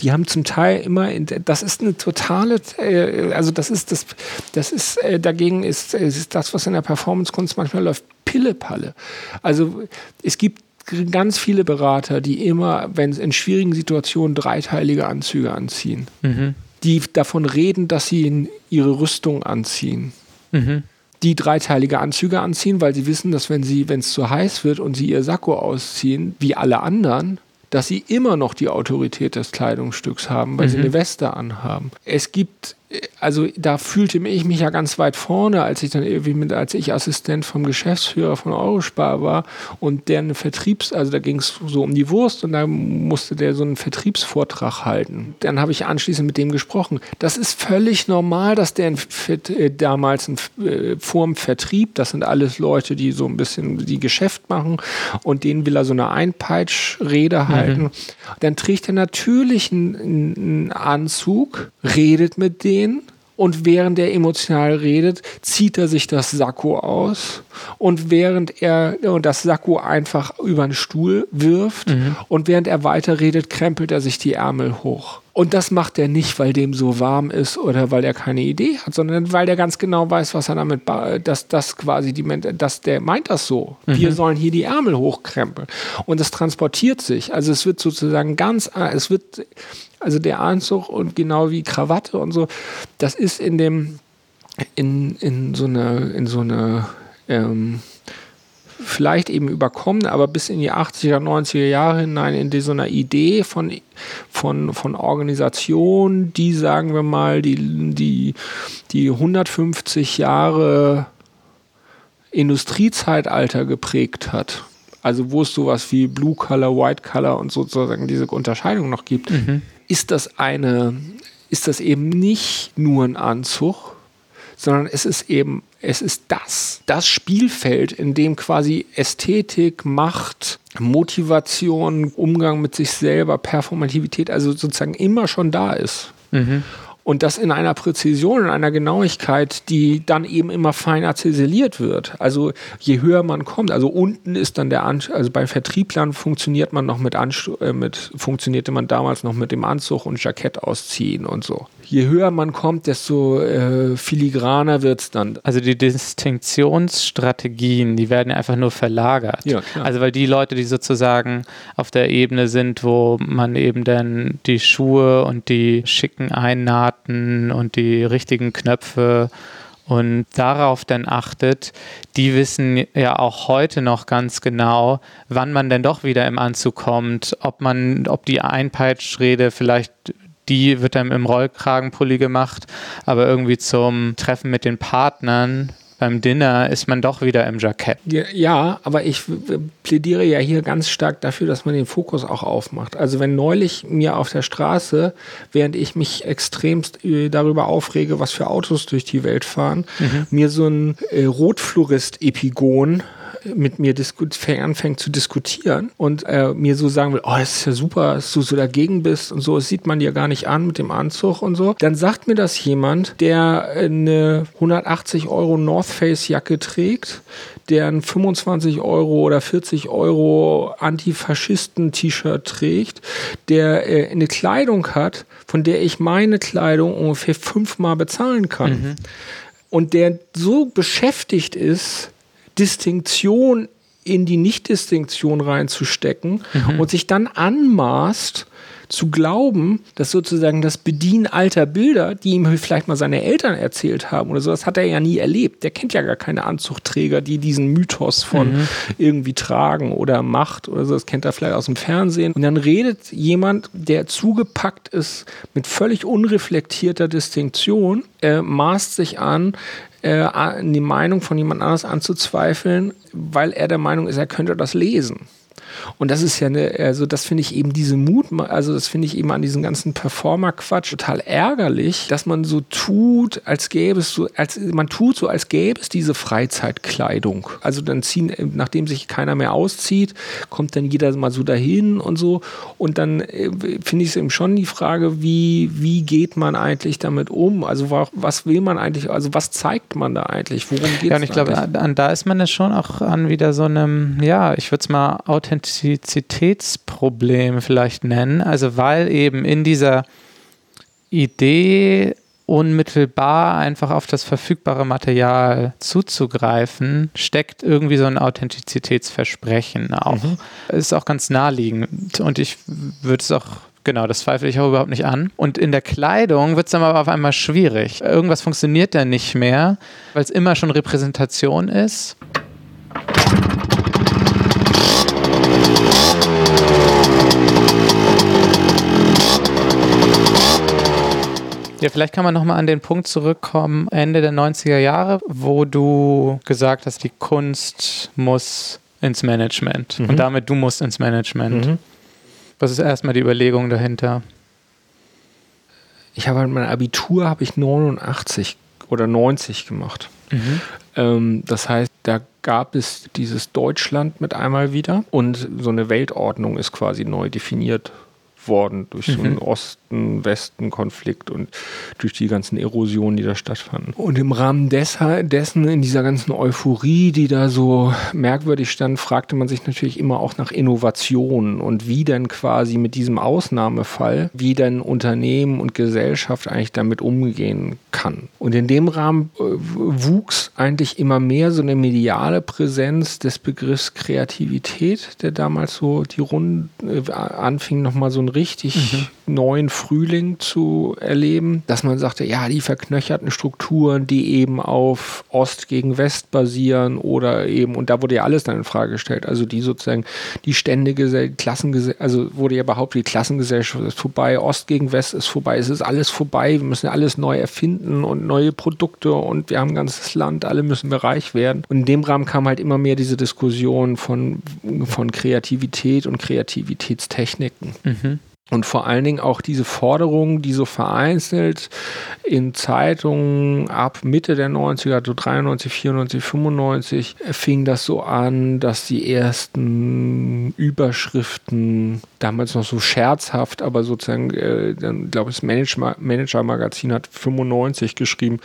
Speaker 1: die haben zum Teil immer, das ist eine totale, äh, also das ist das, das ist äh, dagegen ist, ist das, was in der Performance-Kunst manchmal läuft, Pillepalle. Also es gibt ganz viele Berater, die immer, wenn es in schwierigen Situationen dreiteilige Anzüge anziehen, mhm. die davon reden, dass sie ihre Rüstung anziehen. Mhm die dreiteilige Anzüge anziehen, weil sie wissen, dass wenn sie, wenn es zu heiß wird und sie ihr Sakko ausziehen, wie alle anderen, dass sie immer noch die Autorität des Kleidungsstücks haben, weil mhm. sie eine Weste anhaben. Es gibt also da fühlte ich mich ja ganz weit vorne, als ich dann irgendwie mit, als ich Assistent vom Geschäftsführer von Eurospar war und der eine Vertriebs, also da ging es so um die Wurst und da musste der so einen Vertriebsvortrag halten. Dann habe ich anschließend mit dem gesprochen. Das ist völlig normal, dass der äh, damals ein, äh, vor dem Vertrieb, das sind alles Leute, die so ein bisschen die Geschäft machen und denen will er so eine Einpeitschrede mhm. halten. Mhm. Dann trägt er natürlich einen, einen Anzug, redet mit dem stehen und während er emotional redet, zieht er sich das Sakko aus und während er das Sakko einfach über den Stuhl wirft mhm. und während er weiter redet, krempelt er sich die Ärmel hoch. Und das macht er nicht, weil dem so warm ist oder weil er keine Idee hat, sondern weil er ganz genau weiß, was er damit, dass das quasi die, dass der meint das so. Mhm. Wir sollen hier die Ärmel hochkrempeln. Und es transportiert sich. Also es wird sozusagen ganz, es wird also der Anzug und genau wie Krawatte und so, das ist in dem, in, in so eine, in so eine, ähm, vielleicht eben überkommen, aber bis in die 80er, 90er Jahre hinein in so einer Idee von, von, von Organisation, die, sagen wir mal, die, die, die 150 Jahre Industriezeitalter geprägt hat. Also wo es sowas wie Blue Color, White Color und sozusagen diese Unterscheidung noch gibt. Mhm ist das eine, ist das eben nicht nur ein Anzug, sondern es ist eben, es ist das, das Spielfeld, in dem quasi Ästhetik, Macht, Motivation, Umgang mit sich selber, Performativität, also sozusagen immer schon da ist. Mhm. Und das in einer Präzision, in einer Genauigkeit, die dann eben immer feiner ziseliert wird. Also je höher man kommt, also unten ist dann der Anzug, also bei Vertrieblern funktioniert man noch mit, Anst äh, mit, funktionierte man damals noch mit dem Anzug und Jackett ausziehen und so je höher man kommt, desto äh, filigraner wird es dann.
Speaker 2: Also die Distinktionsstrategien, die werden einfach nur verlagert. Ja. Also weil die Leute, die sozusagen auf der Ebene sind, wo man eben dann die Schuhe und die schicken Einnahten und die richtigen Knöpfe und darauf dann achtet, die wissen ja auch heute noch ganz genau, wann man denn doch wieder im Anzug kommt, ob man, ob die Einpeitschrede vielleicht die wird dann im Rollkragenpulli gemacht, aber irgendwie zum Treffen mit den Partnern beim Dinner ist man doch wieder im Jackett.
Speaker 1: Ja, aber ich plädiere ja hier ganz stark dafür, dass man den Fokus auch aufmacht. Also wenn neulich mir auf der Straße, während ich mich extremst äh, darüber aufrege, was für Autos durch die Welt fahren, mhm. mir so ein äh, Rotflorist-Epigon mit mir anfängt zu diskutieren und äh, mir so sagen will, oh, das ist ja super, dass du so dagegen bist und so, das sieht man dir gar nicht an mit dem Anzug und so, dann sagt mir das jemand, der eine 180 Euro North Face Jacke trägt, der ein 25 Euro oder 40 Euro Antifaschisten-T-Shirt trägt, der äh, eine Kleidung hat, von der ich meine Kleidung ungefähr fünfmal bezahlen kann. Mhm und der so beschäftigt ist, Distinktion in die Nichtdistinktion reinzustecken mhm. und sich dann anmaßt, zu glauben, dass sozusagen das Bedienen alter Bilder, die ihm vielleicht mal seine Eltern erzählt haben oder so, das hat er ja nie erlebt. Der kennt ja gar keine Anzugträger, die diesen Mythos von mhm. irgendwie tragen oder Macht oder so. Das kennt er vielleicht aus dem Fernsehen. Und dann redet jemand, der zugepackt ist mit völlig unreflektierter Distinktion, äh, maßt sich an, äh, die Meinung von jemand anders anzuzweifeln, weil er der Meinung ist, er könnte das lesen. Und das ist ja eine, also das finde ich eben diese Mut, also das finde ich eben an diesem ganzen Performer-Quatsch total ärgerlich, dass man so tut, als gäbe es so, als man tut so, als gäbe es diese Freizeitkleidung. Also dann ziehen, nachdem sich keiner mehr auszieht, kommt dann jeder mal so dahin und so. Und dann äh, finde ich es eben schon die Frage, wie, wie geht man eigentlich damit um? Also was will man eigentlich, also was zeigt man da eigentlich? Worum geht es?
Speaker 2: Ja, und ich glaube, da ist man ja schon auch an wieder so einem, ja, ich würde es mal authentisch Authentizitätsproblem vielleicht nennen. Also weil eben in dieser Idee unmittelbar einfach auf das verfügbare Material zuzugreifen, steckt irgendwie so ein Authentizitätsversprechen auch. Mhm. Ist auch ganz naheliegend und ich würde es auch Genau, das zweifle ich auch überhaupt nicht an. Und in der Kleidung wird es dann aber auf einmal schwierig. Irgendwas funktioniert dann nicht mehr, weil es immer schon Repräsentation ist. Ja, vielleicht kann man nochmal an den Punkt zurückkommen, Ende der 90er Jahre, wo du gesagt hast, die Kunst muss ins Management. Mhm. Und damit du musst ins Management. Mhm. Was ist erstmal die Überlegung dahinter?
Speaker 1: Ich habe halt mein Abitur habe ich 89 oder 90 gemacht. Mhm. Ähm, das heißt, da gab es dieses Deutschland mit einmal wieder und so eine Weltordnung ist quasi neu definiert worden durch so einen mhm. Osten-Westen-Konflikt und durch die ganzen Erosionen, die da stattfanden. Und im Rahmen dessen, in dieser ganzen Euphorie, die da so merkwürdig stand, fragte man sich natürlich immer auch nach Innovationen und wie denn quasi mit diesem Ausnahmefall, wie denn Unternehmen und Gesellschaft eigentlich damit umgehen kann. Und in dem Rahmen äh, wuchs eigentlich immer mehr so eine mediale Präsenz des Begriffs Kreativität, der damals so die Runde äh, anfing, nochmal so ein richtig mhm. neuen Frühling zu erleben, dass man sagte, ja, die verknöcherten Strukturen, die eben auf Ost gegen West basieren oder eben, und da wurde ja alles dann in Frage gestellt, also die sozusagen die ständige Klassengesellschaft, also wurde ja behauptet, die Klassengesellschaft ist vorbei, Ost gegen West ist vorbei, es ist alles vorbei, wir müssen alles neu erfinden und neue Produkte und wir haben ein ganzes Land, alle müssen wir reich werden. Und in dem Rahmen kam halt immer mehr diese Diskussion von, von Kreativität und Kreativitätstechniken. Mhm. Und vor allen Dingen auch diese Forderungen, die so vereinzelt in Zeitungen ab Mitte der 90er, also 93, 94, 95, fing das so an, dass die ersten Überschriften, damals noch so scherzhaft, aber sozusagen, äh, dann glaube ich, das Manager-Magazin hat 95 geschrieben,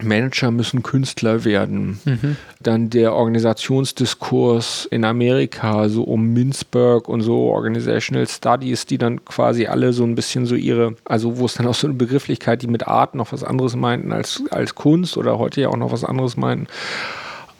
Speaker 1: Manager müssen Künstler werden. Mhm. Dann der Organisationsdiskurs in Amerika, so um Mintzberg und so Organizational Studies, die dann quasi alle so ein bisschen so ihre, also wo es dann auch so eine Begrifflichkeit, die mit Art noch was anderes meinten als, als Kunst oder heute ja auch noch was anderes meinten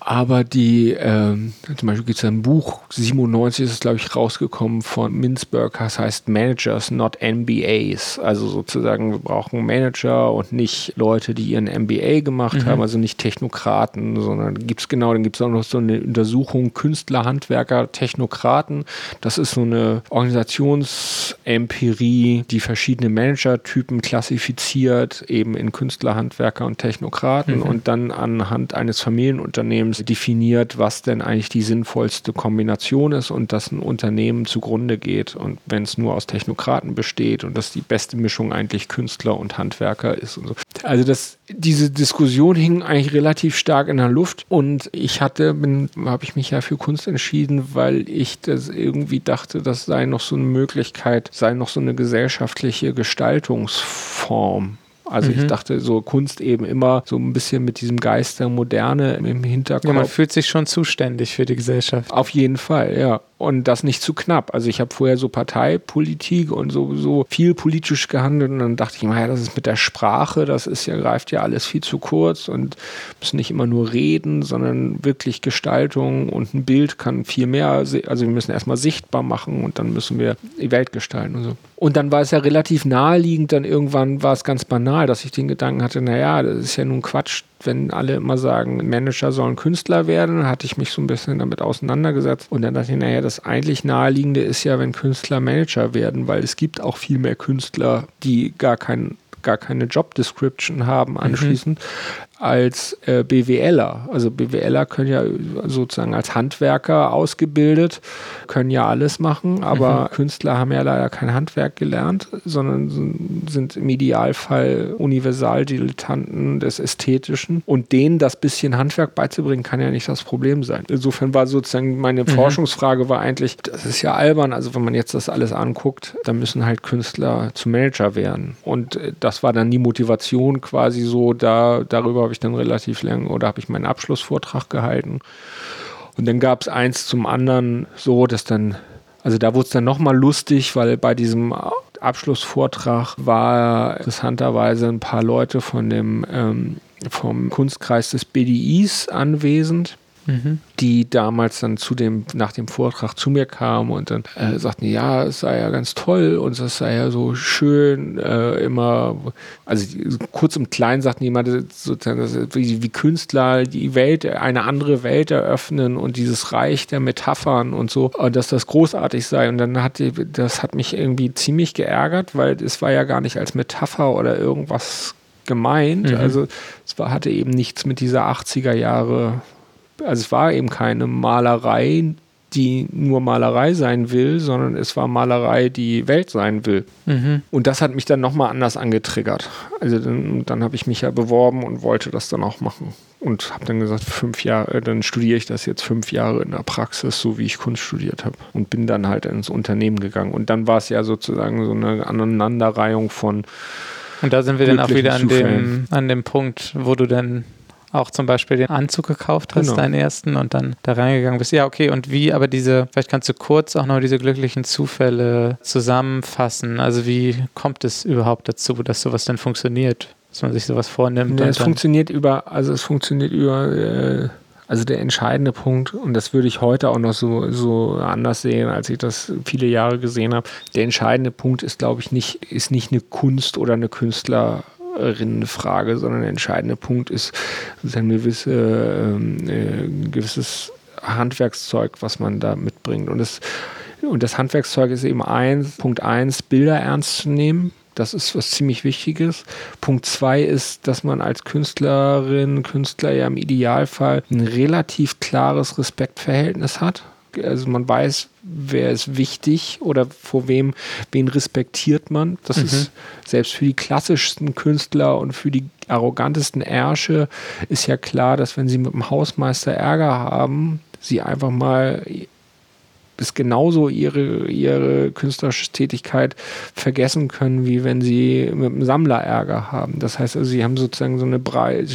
Speaker 1: aber die, äh, zum Beispiel gibt es ein Buch, 97 ist es, glaube ich, rausgekommen von Mintzberg, das heißt Managers, not MBAs. Also sozusagen, wir brauchen Manager und nicht Leute, die ihren MBA gemacht mhm. haben, also nicht Technokraten, sondern gibt es genau, dann gibt es auch noch so eine Untersuchung Künstler, Handwerker, Technokraten. Das ist so eine Organisationsempirie, die verschiedene Managertypen klassifiziert, eben in Künstler, Handwerker und Technokraten mhm. und dann anhand eines Familienunternehmens definiert, was denn eigentlich die sinnvollste Kombination ist und dass ein Unternehmen zugrunde geht. Und wenn es nur aus Technokraten besteht und dass die beste Mischung eigentlich Künstler und Handwerker ist und so. Also das, diese Diskussion hing eigentlich relativ stark in der Luft und ich hatte, habe ich mich ja für Kunst entschieden, weil ich das irgendwie dachte, das sei noch so eine Möglichkeit, sei noch so eine gesellschaftliche Gestaltungsform also mhm. ich dachte, so Kunst eben immer so ein bisschen mit diesem Geist der Moderne im Hinterkopf. Ja,
Speaker 2: man fühlt sich schon zuständig für die Gesellschaft.
Speaker 1: Auf jeden Fall, ja. Und das nicht zu knapp. Also ich habe vorher so Parteipolitik und so, so viel politisch gehandelt und dann dachte ich, naja, das ist mit der Sprache, das ist ja, greift ja alles viel zu kurz und müssen nicht immer nur reden, sondern wirklich Gestaltung und ein Bild kann viel mehr, also wir müssen erstmal sichtbar machen und dann müssen wir die Welt gestalten und so. Und dann war es ja relativ naheliegend, dann irgendwann war es ganz banal, dass ich den Gedanken hatte, naja, das ist ja nun Quatsch, wenn alle immer sagen, Manager sollen Künstler werden, hatte ich mich so ein bisschen damit auseinandergesetzt. Und dann dachte ich, naja, das eigentlich naheliegende ist ja, wenn Künstler Manager werden, weil es gibt auch viel mehr Künstler, die gar keinen gar keine Job Description haben mhm. anschließend, mhm als äh, BWLer. Also BWLer können ja sozusagen als Handwerker ausgebildet, können ja alles machen, aber mhm. Künstler haben ja leider kein Handwerk gelernt, sondern sind im Idealfall Universaldilettanten des Ästhetischen. Und denen das bisschen Handwerk beizubringen, kann ja nicht das Problem sein. Insofern war sozusagen meine mhm. Forschungsfrage war eigentlich, das ist ja albern, also wenn man jetzt das alles anguckt, dann müssen halt Künstler zu Manager werden. Und äh, das war dann die Motivation quasi so, da darüber habe ich dann relativ lang oder habe ich meinen Abschlussvortrag gehalten. Und dann gab es eins zum anderen so, dass dann, also da wurde es dann nochmal lustig, weil bei diesem Abschlussvortrag war interessanterweise ein paar Leute von dem ähm, vom Kunstkreis des BDIs anwesend mhm. die damals dann zu dem, nach dem Vortrag zu mir kamen und dann äh, sagten, ja, es sei ja ganz toll und es sei ja so schön, äh, immer, also kurz und klein sagten jemand sozusagen, wie, wie Künstler die Welt, eine andere Welt eröffnen und dieses Reich der Metaphern und so, und dass das großartig sei. Und dann hat die, das hat mich irgendwie ziemlich geärgert, weil es war ja gar nicht als Metapher oder irgendwas gemeint. Mhm. Also es war, hatte eben nichts mit dieser 80er Jahre also es war eben keine Malerei, die nur Malerei sein will, sondern es war Malerei, die Welt sein will. Mhm. Und das hat mich dann nochmal anders angetriggert. Also dann, dann habe ich mich ja beworben und wollte das dann auch machen. Und habe dann gesagt, fünf Jahre, dann studiere ich das jetzt fünf Jahre in der Praxis, so wie ich Kunst studiert habe. Und bin dann halt ins Unternehmen gegangen. Und dann war es ja sozusagen so eine Aneinanderreihung von.
Speaker 2: Und da sind wir dann auch wieder an dem, an dem Punkt, wo du dann auch zum Beispiel den Anzug gekauft hast, genau. deinen ersten, und dann da reingegangen bist. Ja, okay, und wie, aber diese, vielleicht kannst du kurz auch noch diese glücklichen Zufälle zusammenfassen. Also wie kommt es überhaupt dazu, dass sowas dann funktioniert, dass man sich sowas vornimmt?
Speaker 1: Ja, es funktioniert über, also es funktioniert über, äh, also der entscheidende Punkt, und das würde ich heute auch noch so, so anders sehen, als ich das viele Jahre gesehen habe, der entscheidende Punkt ist, glaube ich, nicht, ist nicht eine Kunst oder eine Künstler- Frage, sondern der entscheidende Punkt ist ein, gewisse, ähm, äh, gewisses Handwerkszeug, was man da mitbringt. Und das, und das Handwerkszeug ist eben eins, Punkt eins, Bilder ernst zu nehmen. Das ist was ziemlich Wichtiges. Punkt zwei ist, dass man als Künstlerin, Künstler ja im Idealfall ein relativ klares Respektverhältnis hat also man weiß, wer ist wichtig oder vor wem, wen respektiert man. Das mhm. ist selbst für die klassischsten Künstler und für die arrogantesten Ärsche ist ja klar, dass wenn sie mit dem Hausmeister Ärger haben, sie einfach mal bis genauso ihre, ihre künstlerische Tätigkeit vergessen können, wie wenn sie mit dem Sammler Ärger haben. Das heißt also, sie haben sozusagen so eine breite,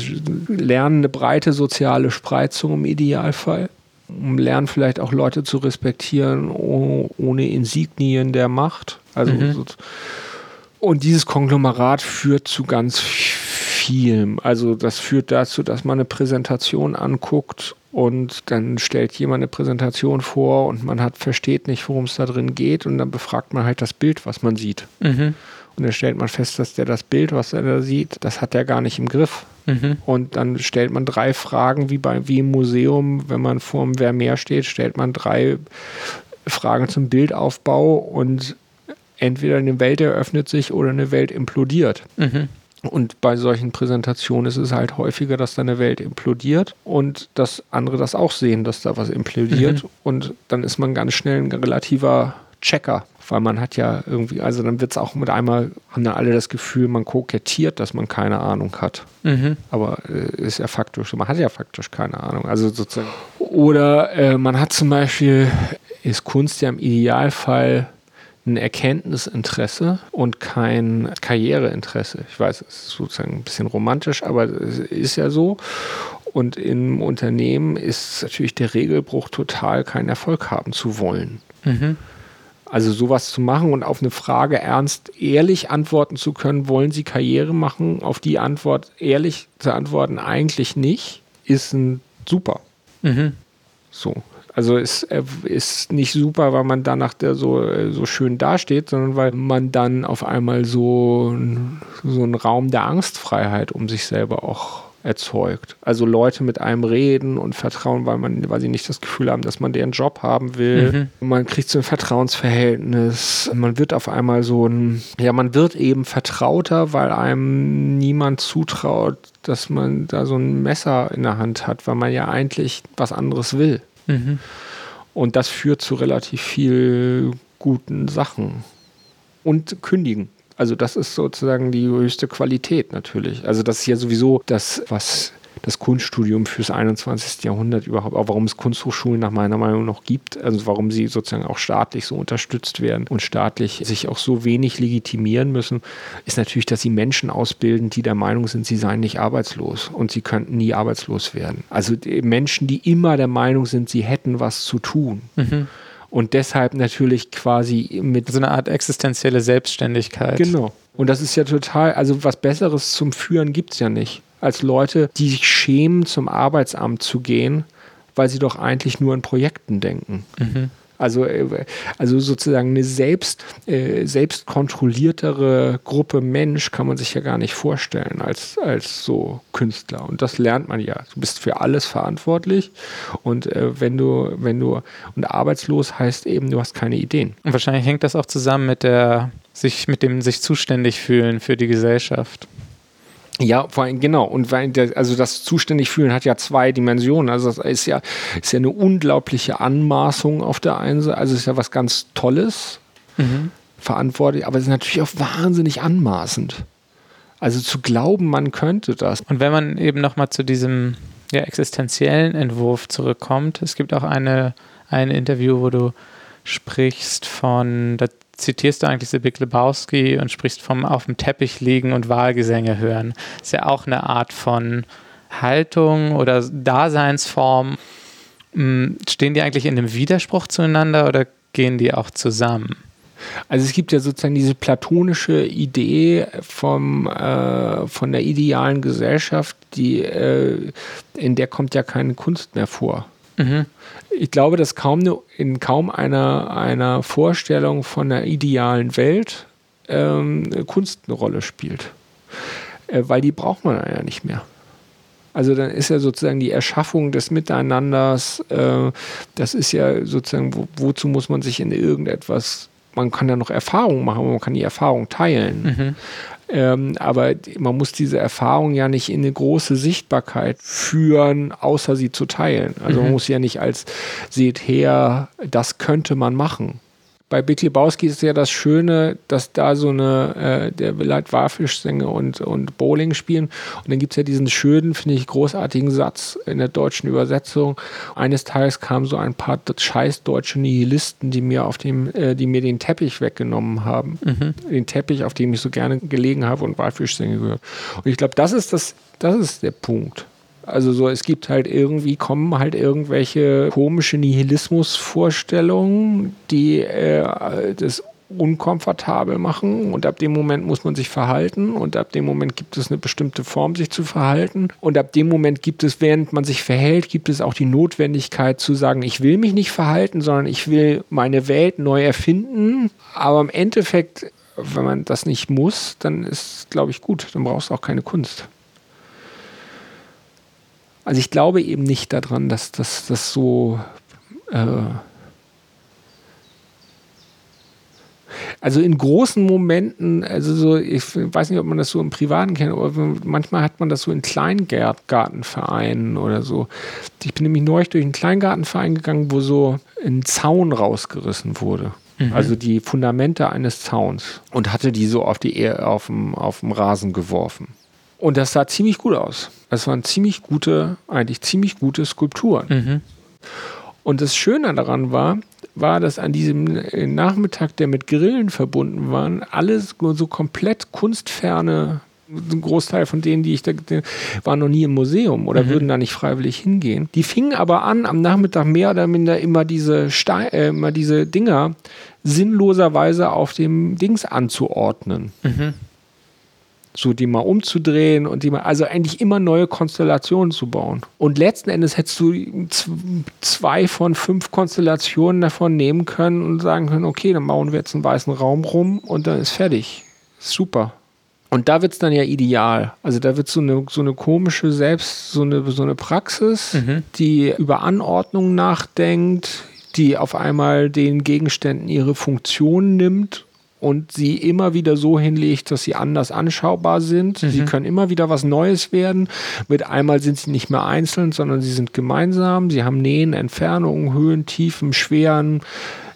Speaker 1: lernen eine breite soziale Spreizung im Idealfall lernen vielleicht auch Leute zu respektieren ohne Insignien der Macht. Also mhm. und dieses Konglomerat führt zu ganz vielem. Also das führt dazu, dass man eine Präsentation anguckt und dann stellt jemand eine Präsentation vor und man hat versteht nicht, worum es da drin geht und dann befragt man halt das Bild, was man sieht. Mhm. Und dann stellt man fest, dass der das Bild, was er da sieht, das hat er gar nicht im Griff. Mhm. Und dann stellt man drei Fragen, wie, bei, wie im Museum, wenn man vor dem Vermeer steht, stellt man drei Fragen zum Bildaufbau und entweder eine Welt eröffnet sich oder eine Welt implodiert. Mhm. Und bei solchen Präsentationen ist es halt häufiger, dass da eine Welt implodiert und dass andere das auch sehen, dass da was implodiert. Mhm. Und dann ist man ganz schnell ein relativer Checker weil man hat ja irgendwie, also dann wird es auch mit einmal, haben dann alle das Gefühl, man kokettiert, dass man keine Ahnung hat. Mhm. Aber äh, ist ja faktisch, man hat ja faktisch keine Ahnung. Also sozusagen. Oder äh, man hat zum Beispiel, ist Kunst ja im Idealfall ein Erkenntnisinteresse und kein Karriereinteresse. Ich weiß, es ist sozusagen ein bisschen romantisch, aber es ist ja so. Und im Unternehmen ist natürlich der Regelbruch total, keinen Erfolg haben zu wollen. Mhm. Also sowas zu machen und auf eine Frage ernst, ehrlich antworten zu können, wollen Sie Karriere machen? Auf die Antwort ehrlich zu antworten, eigentlich nicht, ist ein super. Mhm. So. Also es äh, ist nicht super, weil man danach so, äh, so schön dasteht, sondern weil man dann auf einmal so, so einen Raum der Angstfreiheit um sich selber auch erzeugt. Also Leute mit einem reden und vertrauen, weil man, weil sie nicht das Gefühl haben, dass man deren Job haben will. Mhm. Man kriegt so ein Vertrauensverhältnis. Man wird auf einmal so ein, ja, man wird eben vertrauter, weil einem niemand zutraut, dass man da so ein Messer in der Hand hat, weil man ja eigentlich was anderes will. Mhm. Und das führt zu relativ viel guten Sachen. Und kündigen. Also das ist sozusagen die höchste Qualität natürlich. Also das ist ja sowieso das, was das Kunststudium fürs 21. Jahrhundert überhaupt, auch warum es Kunsthochschulen nach meiner Meinung noch gibt, also warum sie sozusagen auch staatlich so unterstützt werden und staatlich sich auch so wenig legitimieren müssen, ist natürlich, dass sie Menschen ausbilden, die der Meinung sind, sie seien nicht arbeitslos und sie könnten nie arbeitslos werden. Also Menschen, die immer der Meinung sind, sie hätten was zu tun. Mhm und deshalb natürlich quasi mit.
Speaker 2: So eine Art existenzielle Selbstständigkeit.
Speaker 1: Genau. Und das ist ja total, also was Besseres zum Führen gibt es ja nicht, als Leute, die sich schämen, zum Arbeitsamt zu gehen, weil sie doch eigentlich nur in Projekten denken. Mhm. Also, äh, also sozusagen eine selbst, äh, selbstkontrolliertere Gruppe Mensch kann man sich ja gar nicht vorstellen als, als so Künstler. Und das lernt man ja. Du bist für alles verantwortlich. Und äh, wenn du, wenn du, und arbeitslos heißt eben, du hast keine Ideen.
Speaker 2: Und wahrscheinlich hängt das auch zusammen mit der, sich, mit dem sich zuständig fühlen für die Gesellschaft.
Speaker 1: Ja, vor allem, genau. Und weil der, also das zuständig fühlen hat ja zwei Dimensionen. Also das ist ja, ist ja eine unglaubliche Anmaßung auf der einen Seite. Also es ist ja was ganz Tolles, mhm. verantwortlich, aber es ist natürlich auch wahnsinnig anmaßend. Also zu glauben, man könnte das.
Speaker 2: Und wenn man eben nochmal zu diesem ja, existenziellen Entwurf zurückkommt, es gibt auch eine, ein Interview, wo du sprichst von, da zitierst du eigentlich so Lebowski und sprichst vom auf dem Teppich liegen und Wahlgesänge hören. Ist ja auch eine Art von Haltung oder Daseinsform. Hm, stehen die eigentlich in einem Widerspruch zueinander oder gehen die auch zusammen?
Speaker 1: Also es gibt ja sozusagen diese platonische Idee vom, äh, von der idealen Gesellschaft, die, äh, in der kommt ja keine Kunst mehr vor. Mhm. Ich glaube, dass kaum in kaum einer, einer Vorstellung von einer idealen Welt ähm, Kunst eine Rolle spielt. Äh, weil die braucht man ja nicht mehr. Also dann ist ja sozusagen die Erschaffung des Miteinanders, äh, das ist ja sozusagen, wo, wozu muss man sich in irgendetwas, man kann ja noch Erfahrungen machen, man kann die Erfahrung teilen. Mhm. Ähm, aber man muss diese Erfahrung ja nicht in eine große Sichtbarkeit führen, außer sie zu teilen. Also mhm. man muss ja nicht als seht her, das könnte man machen bei Big Lebowski ist ja das Schöne, dass da so eine, äh, der will halt Walfischsänge und, und Bowling spielen. Und dann gibt es ja diesen schönen, finde ich, großartigen Satz in der deutschen Übersetzung. Eines Tages kamen so ein paar scheiß deutsche Nihilisten, die mir auf dem, äh, die mir den Teppich weggenommen haben. Mhm. Den Teppich, auf dem ich so gerne gelegen habe und Walfischsänge gehört. Und ich glaube, das ist das, das ist der Punkt. Also so, es gibt halt irgendwie, kommen halt irgendwelche komische Nihilismusvorstellungen, die äh, das unkomfortabel machen. Und ab dem Moment muss man sich verhalten. Und ab dem Moment gibt es eine bestimmte Form, sich zu verhalten. Und ab dem Moment gibt es, während man sich verhält, gibt es auch die Notwendigkeit zu sagen, ich will mich nicht verhalten, sondern ich will meine Welt neu erfinden, aber im Endeffekt, wenn man das nicht muss, dann ist, glaube ich, gut, dann brauchst du auch keine Kunst. Also ich glaube eben nicht daran, dass das so... Äh also in großen Momenten, also so, ich weiß nicht, ob man das so im Privaten kennt, aber manchmal hat man das so in Kleingartenvereinen oder so. Ich bin nämlich neulich durch einen Kleingartenverein gegangen, wo so ein Zaun rausgerissen wurde. Mhm. Also die Fundamente eines Zauns und hatte die so auf die auf dem, auf dem Rasen geworfen. Und das sah ziemlich gut aus. Das waren ziemlich gute, eigentlich ziemlich gute Skulpturen. Mhm. Und das Schöne daran war, war, dass an diesem Nachmittag, der mit Grillen verbunden war, alles so komplett kunstferne Ein Großteil von denen, die ich da, waren noch nie im Museum oder mhm. würden da nicht freiwillig hingehen. Die fingen aber an, am Nachmittag mehr oder minder immer diese, Stein, äh, immer diese Dinger sinnloserweise auf dem Dings anzuordnen. Mhm so die mal umzudrehen und die mal, also eigentlich immer neue Konstellationen zu bauen. Und letzten Endes hättest du zwei von fünf Konstellationen davon nehmen können und sagen können, okay, dann bauen wir jetzt einen weißen Raum rum und dann ist fertig. Super. Und da wird es dann ja ideal. Also da wird so eine, so eine komische Selbst, so eine, so eine Praxis, mhm. die über Anordnung nachdenkt, die auf einmal den Gegenständen ihre Funktion nimmt und sie immer wieder so hinlegt, dass sie anders anschaubar sind. Mhm. Sie können immer wieder was Neues werden. Mit einmal sind sie nicht mehr einzeln, sondern sie sind gemeinsam. Sie haben Nähen, Entfernungen, Höhen, Tiefen, Schweren.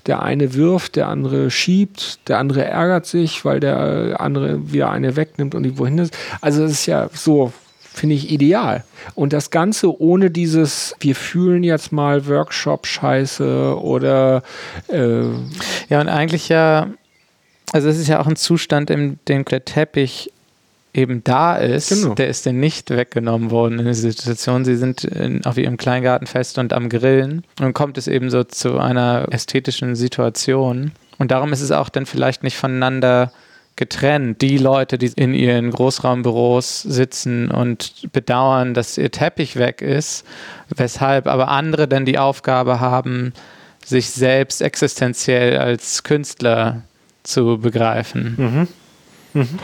Speaker 1: Der eine wirft, der andere schiebt, der andere ärgert sich, weil der andere wieder eine wegnimmt und die wohin ist. Also es ist ja so finde ich ideal. Und das Ganze ohne dieses, wir fühlen jetzt mal Workshop-Scheiße oder. Äh
Speaker 2: ja, und eigentlich ja also es ist ja auch ein Zustand, in dem der Teppich eben da ist, genau. der ist denn nicht weggenommen worden in der Situation. Sie sind in, auf ihrem Kleingartenfest und am Grillen. Und dann kommt es eben so zu einer ästhetischen Situation. Und darum ist es auch dann vielleicht nicht voneinander getrennt. Die Leute, die in ihren Großraumbüros sitzen und bedauern, dass ihr Teppich weg ist, weshalb aber andere dann die Aufgabe haben, sich selbst existenziell als Künstler zu begreifen. Mhm. Mhm.